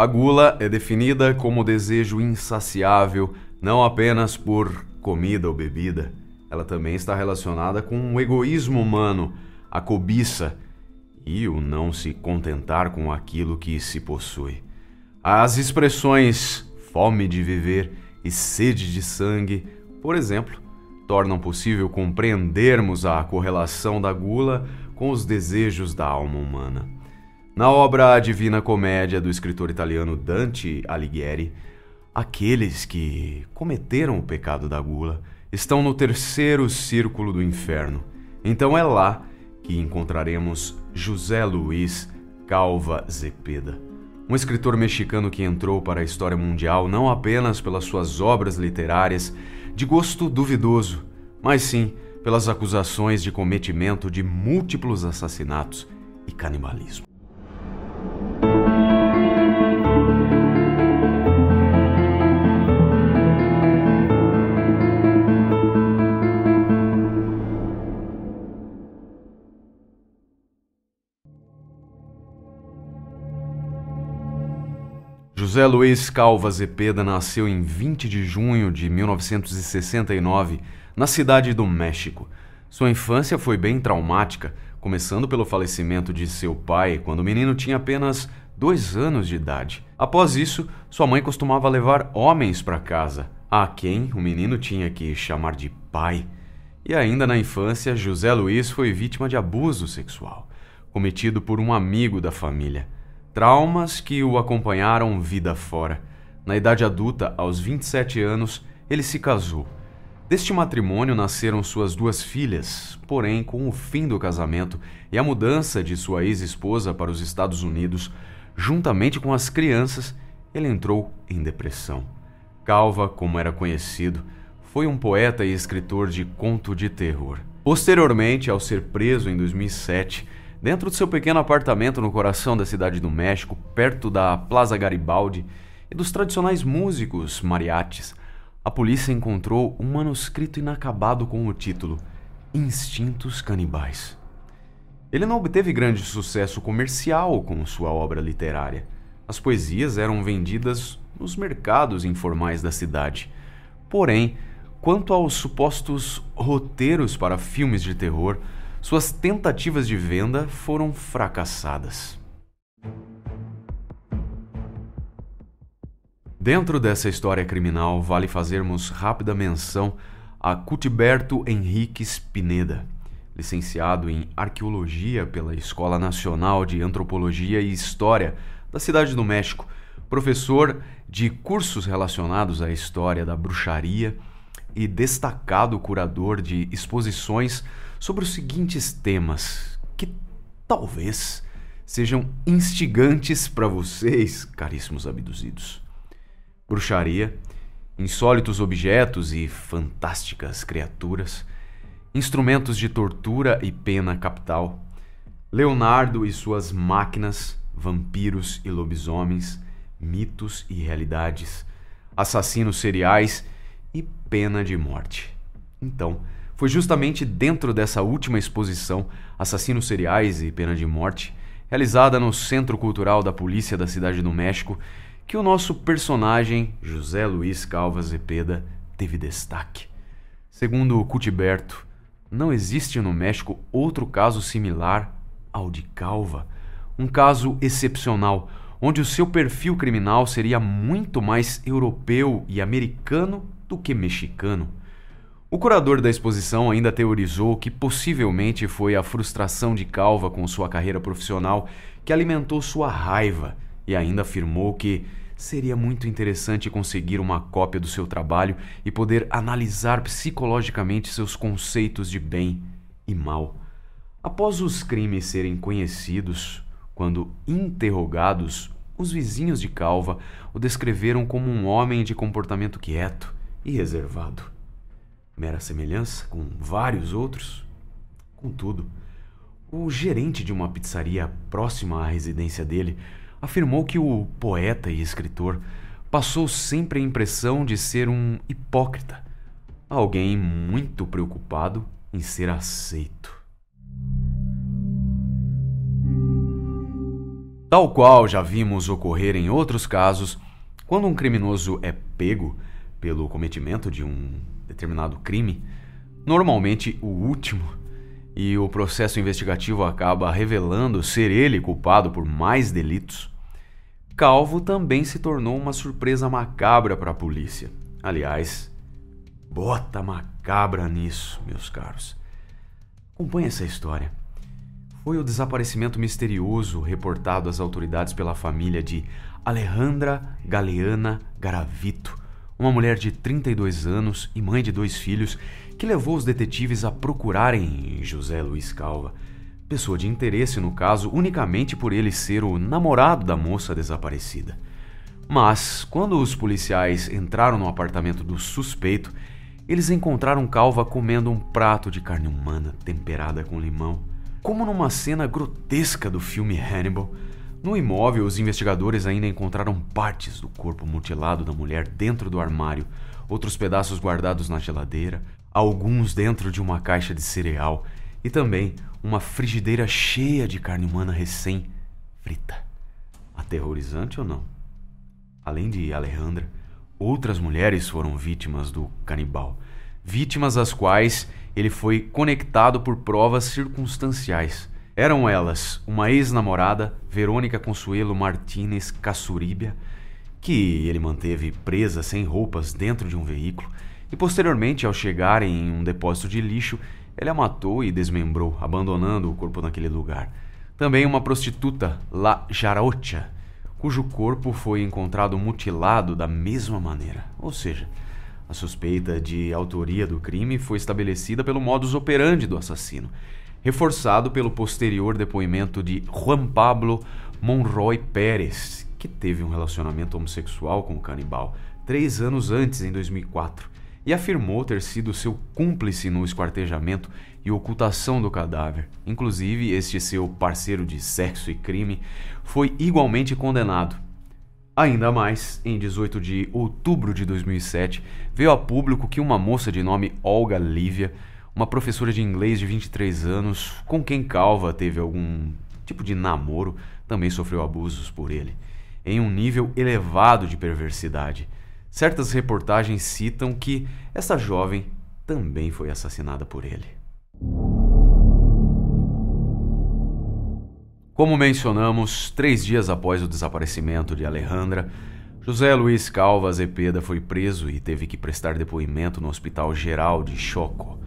A gula é definida como desejo insaciável não apenas por comida ou bebida, ela também está relacionada com o egoísmo humano, a cobiça e o não se contentar com aquilo que se possui. As expressões fome de viver e sede de sangue, por exemplo, tornam possível compreendermos a correlação da gula com os desejos da alma humana. Na obra A Divina Comédia do escritor italiano Dante Alighieri, aqueles que cometeram o pecado da gula estão no terceiro círculo do inferno. Então é lá que encontraremos José Luiz Calva Zepeda, um escritor mexicano que entrou para a história mundial não apenas pelas suas obras literárias de gosto duvidoso, mas sim pelas acusações de cometimento de múltiplos assassinatos e canibalismo. José Luiz Calva Zepeda nasceu em 20 de junho de 1969, na cidade do México. Sua infância foi bem traumática, começando pelo falecimento de seu pai quando o menino tinha apenas dois anos de idade. Após isso, sua mãe costumava levar homens para casa, a quem o menino tinha que chamar de pai. E ainda na infância, José Luiz foi vítima de abuso sexual, cometido por um amigo da família. Traumas que o acompanharam vida fora. Na idade adulta, aos 27 anos, ele se casou. Deste matrimônio nasceram suas duas filhas, porém, com o fim do casamento e a mudança de sua ex-esposa para os Estados Unidos, juntamente com as crianças, ele entrou em depressão. Calva, como era conhecido, foi um poeta e escritor de conto de terror. Posteriormente, ao ser preso em 2007, Dentro do seu pequeno apartamento no coração da cidade do México, perto da Plaza Garibaldi e dos tradicionais músicos mariachis, a polícia encontrou um manuscrito inacabado com o título Instintos Canibais. Ele não obteve grande sucesso comercial com sua obra literária. As poesias eram vendidas nos mercados informais da cidade. Porém, quanto aos supostos roteiros para filmes de terror, suas tentativas de venda foram fracassadas. Dentro dessa história criminal, vale fazermos rápida menção a Cutiberto Henrique Spineda, licenciado em Arqueologia pela Escola Nacional de Antropologia e História da Cidade do México, professor de cursos relacionados à história da bruxaria e destacado curador de exposições sobre os seguintes temas que talvez sejam instigantes para vocês, caríssimos abduzidos: bruxaria, insólitos objetos e fantásticas criaturas, instrumentos de tortura e pena capital, Leonardo e suas máquinas, vampiros e lobisomens, mitos e realidades, assassinos seriais e pena de morte. Então, foi justamente dentro dessa última exposição, Assassinos Seriais e Pena de Morte, realizada no Centro Cultural da Polícia da Cidade do México, que o nosso personagem, José Luiz Calva Zepeda, teve destaque. Segundo Cutiberto, não existe no México outro caso similar ao de Calva, um caso excepcional, onde o seu perfil criminal seria muito mais europeu e americano do que mexicano. O curador da exposição ainda teorizou que possivelmente foi a frustração de Calva com sua carreira profissional que alimentou sua raiva e ainda afirmou que seria muito interessante conseguir uma cópia do seu trabalho e poder analisar psicologicamente seus conceitos de bem e mal. Após os crimes serem conhecidos, quando interrogados, os vizinhos de Calva o descreveram como um homem de comportamento quieto e reservado mera semelhança com vários outros. Contudo, o gerente de uma pizzaria próxima à residência dele afirmou que o poeta e escritor passou sempre a impressão de ser um hipócrita, alguém muito preocupado em ser aceito. Tal qual já vimos ocorrer em outros casos, quando um criminoso é pego pelo cometimento de um determinado crime, normalmente o último, e o processo investigativo acaba revelando ser ele culpado por mais delitos, Calvo também se tornou uma surpresa macabra para a polícia. Aliás, bota macabra nisso, meus caros. Acompanhe essa história. Foi o desaparecimento misterioso reportado às autoridades pela família de Alejandra Galeana Garavito, uma mulher de 32 anos e mãe de dois filhos, que levou os detetives a procurarem José Luiz Calva, pessoa de interesse no caso unicamente por ele ser o namorado da moça desaparecida. Mas, quando os policiais entraram no apartamento do suspeito, eles encontraram Calva comendo um prato de carne humana temperada com limão. Como numa cena grotesca do filme Hannibal, no imóvel, os investigadores ainda encontraram partes do corpo mutilado da mulher dentro do armário, outros pedaços guardados na geladeira, alguns dentro de uma caixa de cereal e também uma frigideira cheia de carne humana recém-frita. Aterrorizante ou não? Além de Alejandra, outras mulheres foram vítimas do canibal, vítimas às quais ele foi conectado por provas circunstanciais. Eram elas uma ex-namorada, Verônica Consuelo Martínez Cassuribia, que ele manteve presa sem roupas dentro de um veículo, e posteriormente, ao chegarem em um depósito de lixo, ele a matou e desmembrou, abandonando o corpo naquele lugar. Também uma prostituta, La Jarocha, cujo corpo foi encontrado mutilado da mesma maneira. Ou seja, a suspeita de autoria do crime foi estabelecida pelo modus operandi do assassino reforçado pelo posterior depoimento de Juan Pablo Monroy Pérez, que teve um relacionamento homossexual com o canibal três anos antes, em 2004, e afirmou ter sido seu cúmplice no esquartejamento e ocultação do cadáver. Inclusive, este seu parceiro de sexo e crime foi igualmente condenado. Ainda mais, em 18 de outubro de 2007, veio a público que uma moça de nome Olga Lívia uma professora de inglês de 23 anos, com quem Calva teve algum tipo de namoro, também sofreu abusos por ele, em um nível elevado de perversidade. Certas reportagens citam que essa jovem também foi assassinada por ele. Como mencionamos, três dias após o desaparecimento de Alejandra, José Luiz Calva Zepeda foi preso e teve que prestar depoimento no Hospital Geral de Choco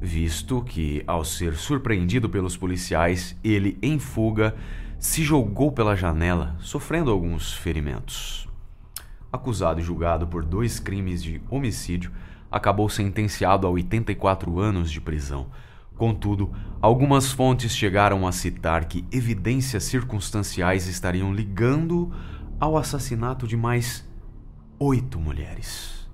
visto que, ao ser surpreendido pelos policiais, ele, em fuga, se jogou pela janela, sofrendo alguns ferimentos. Acusado e julgado por dois crimes de homicídio, acabou sentenciado a 84 anos de prisão. Contudo, algumas fontes chegaram a citar que evidências circunstanciais estariam ligando ao assassinato de mais oito mulheres.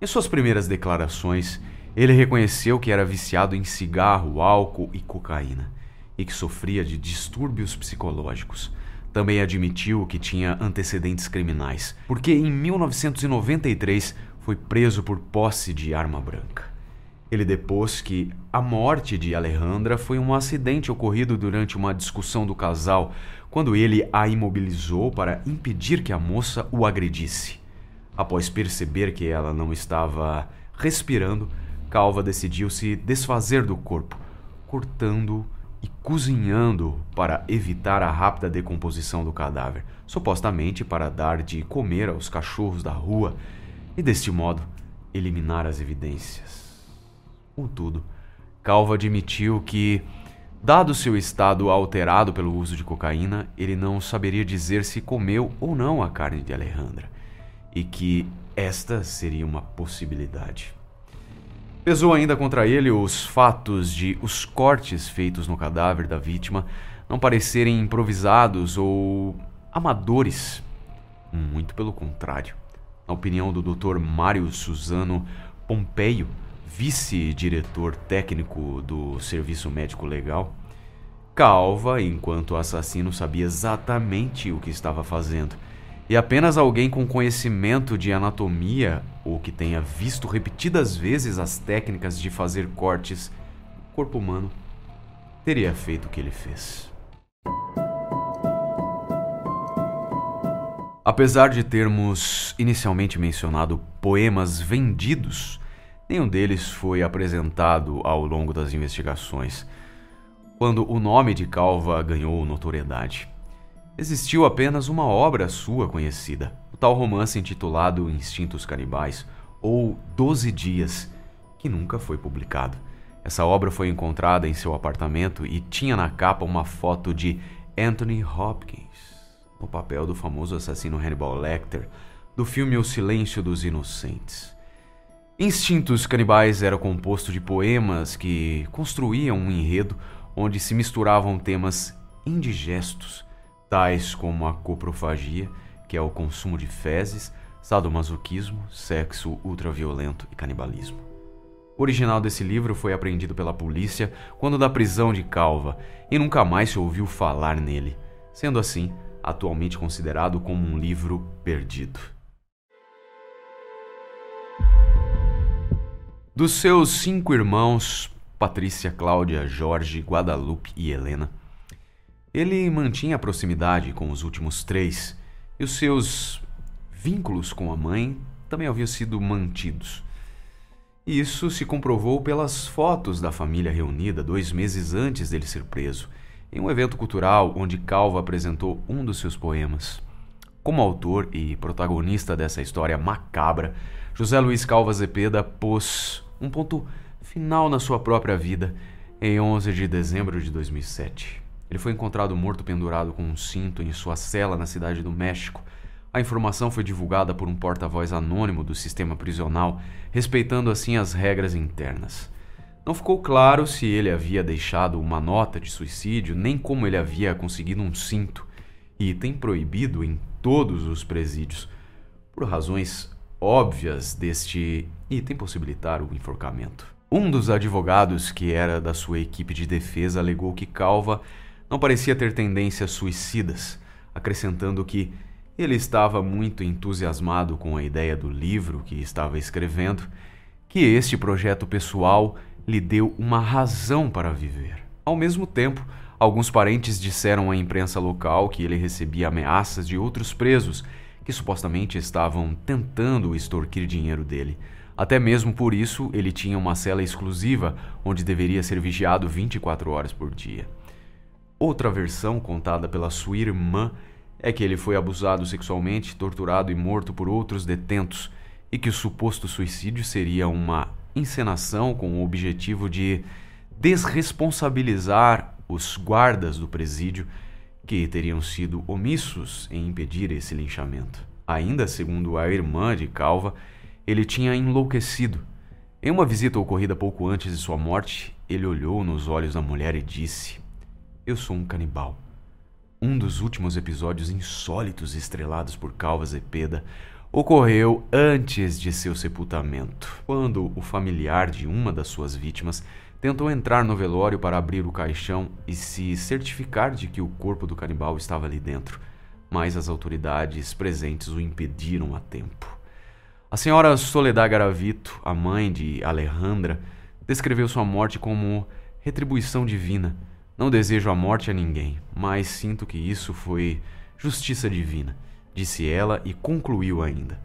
Em suas primeiras declarações, ele reconheceu que era viciado em cigarro, álcool e cocaína e que sofria de distúrbios psicológicos. Também admitiu que tinha antecedentes criminais, porque em 1993 foi preso por posse de arma branca. Ele depôs que a morte de Alejandra foi um acidente ocorrido durante uma discussão do casal, quando ele a imobilizou para impedir que a moça o agredisse. Após perceber que ela não estava respirando, Calva decidiu se desfazer do corpo, cortando e cozinhando para evitar a rápida decomposição do cadáver, supostamente para dar de comer aos cachorros da rua e, deste modo, eliminar as evidências. Contudo, Calva admitiu que, dado seu estado alterado pelo uso de cocaína, ele não saberia dizer se comeu ou não a carne de Alejandra, e que esta seria uma possibilidade. Pesou ainda contra ele os fatos de os cortes feitos no cadáver da vítima não parecerem improvisados ou amadores. Muito pelo contrário. Na opinião do Dr. Mário Suzano Pompeio, vice-diretor técnico do Serviço Médico Legal, Calva, enquanto assassino, sabia exatamente o que estava fazendo e apenas alguém com conhecimento de anatomia ou que tenha visto repetidas vezes as técnicas de fazer cortes no corpo humano teria feito o que ele fez. Apesar de termos inicialmente mencionado poemas vendidos, nenhum deles foi apresentado ao longo das investigações, quando o nome de Calva ganhou notoriedade. Existiu apenas uma obra sua conhecida, o tal romance intitulado Instintos Canibais, ou Doze Dias, que nunca foi publicado. Essa obra foi encontrada em seu apartamento e tinha na capa uma foto de Anthony Hopkins, no papel do famoso assassino Hannibal Lecter, do filme O Silêncio dos Inocentes. Instintos Canibais era composto de poemas que construíam um enredo onde se misturavam temas indigestos, tais como a coprofagia, que é o consumo de fezes, sadomasoquismo, sexo ultraviolento e canibalismo. O original desse livro foi apreendido pela polícia quando da prisão de Calva e nunca mais se ouviu falar nele, sendo assim atualmente considerado como um livro perdido. Dos seus cinco irmãos, Patrícia, Cláudia, Jorge, Guadalupe e Helena, ele mantinha proximidade com os últimos três e os seus vínculos com a mãe também haviam sido mantidos. Isso se comprovou pelas fotos da família reunida dois meses antes dele ser preso, em um evento cultural onde Calva apresentou um dos seus poemas. Como autor e protagonista dessa história macabra, José Luiz Calva Zepeda pôs um ponto final na sua própria vida em 11 de dezembro de 2007. Ele foi encontrado morto pendurado com um cinto em sua cela na cidade do México, a informação foi divulgada por um porta-voz anônimo do sistema prisional, respeitando assim as regras internas. Não ficou claro se ele havia deixado uma nota de suicídio, nem como ele havia conseguido um cinto, item proibido em todos os presídios, por razões óbvias deste item possibilitar o enforcamento. Um dos advogados, que era da sua equipe de defesa, alegou que Calva não parecia ter tendências suicidas, acrescentando que ele estava muito entusiasmado com a ideia do livro que estava escrevendo, que este projeto pessoal lhe deu uma razão para viver. Ao mesmo tempo, alguns parentes disseram à imprensa local que ele recebia ameaças de outros presos que supostamente estavam tentando extorquir dinheiro dele. Até mesmo por isso, ele tinha uma cela exclusiva onde deveria ser vigiado 24 horas por dia. Outra versão contada pela sua irmã é que ele foi abusado sexualmente, torturado e morto por outros detentos, e que o suposto suicídio seria uma encenação com o objetivo de desresponsabilizar os guardas do presídio que teriam sido omissos em impedir esse linchamento. Ainda segundo a irmã de Calva, ele tinha enlouquecido. Em uma visita ocorrida pouco antes de sua morte, ele olhou nos olhos da mulher e disse: Eu sou um canibal. Um dos últimos episódios insólitos estrelados por Calva Zepeda ocorreu antes de seu sepultamento, quando o familiar de uma das suas vítimas tentou entrar no velório para abrir o caixão e se certificar de que o corpo do canibal estava ali dentro, mas as autoridades presentes o impediram a tempo. A senhora Soledad Garavito, a mãe de Alejandra, descreveu sua morte como retribuição divina não desejo a morte a ninguém, mas sinto que isso foi justiça divina, disse ela e concluiu ainda.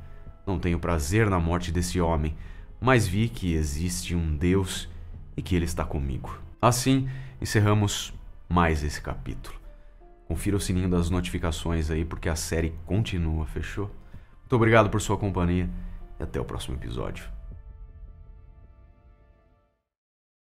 Não tenho prazer na morte desse homem, mas vi que existe um Deus e que ele está comigo. Assim, encerramos mais esse capítulo. Confira o sininho das notificações aí, porque a série continua, fechou? Muito obrigado por sua companhia e até o próximo episódio.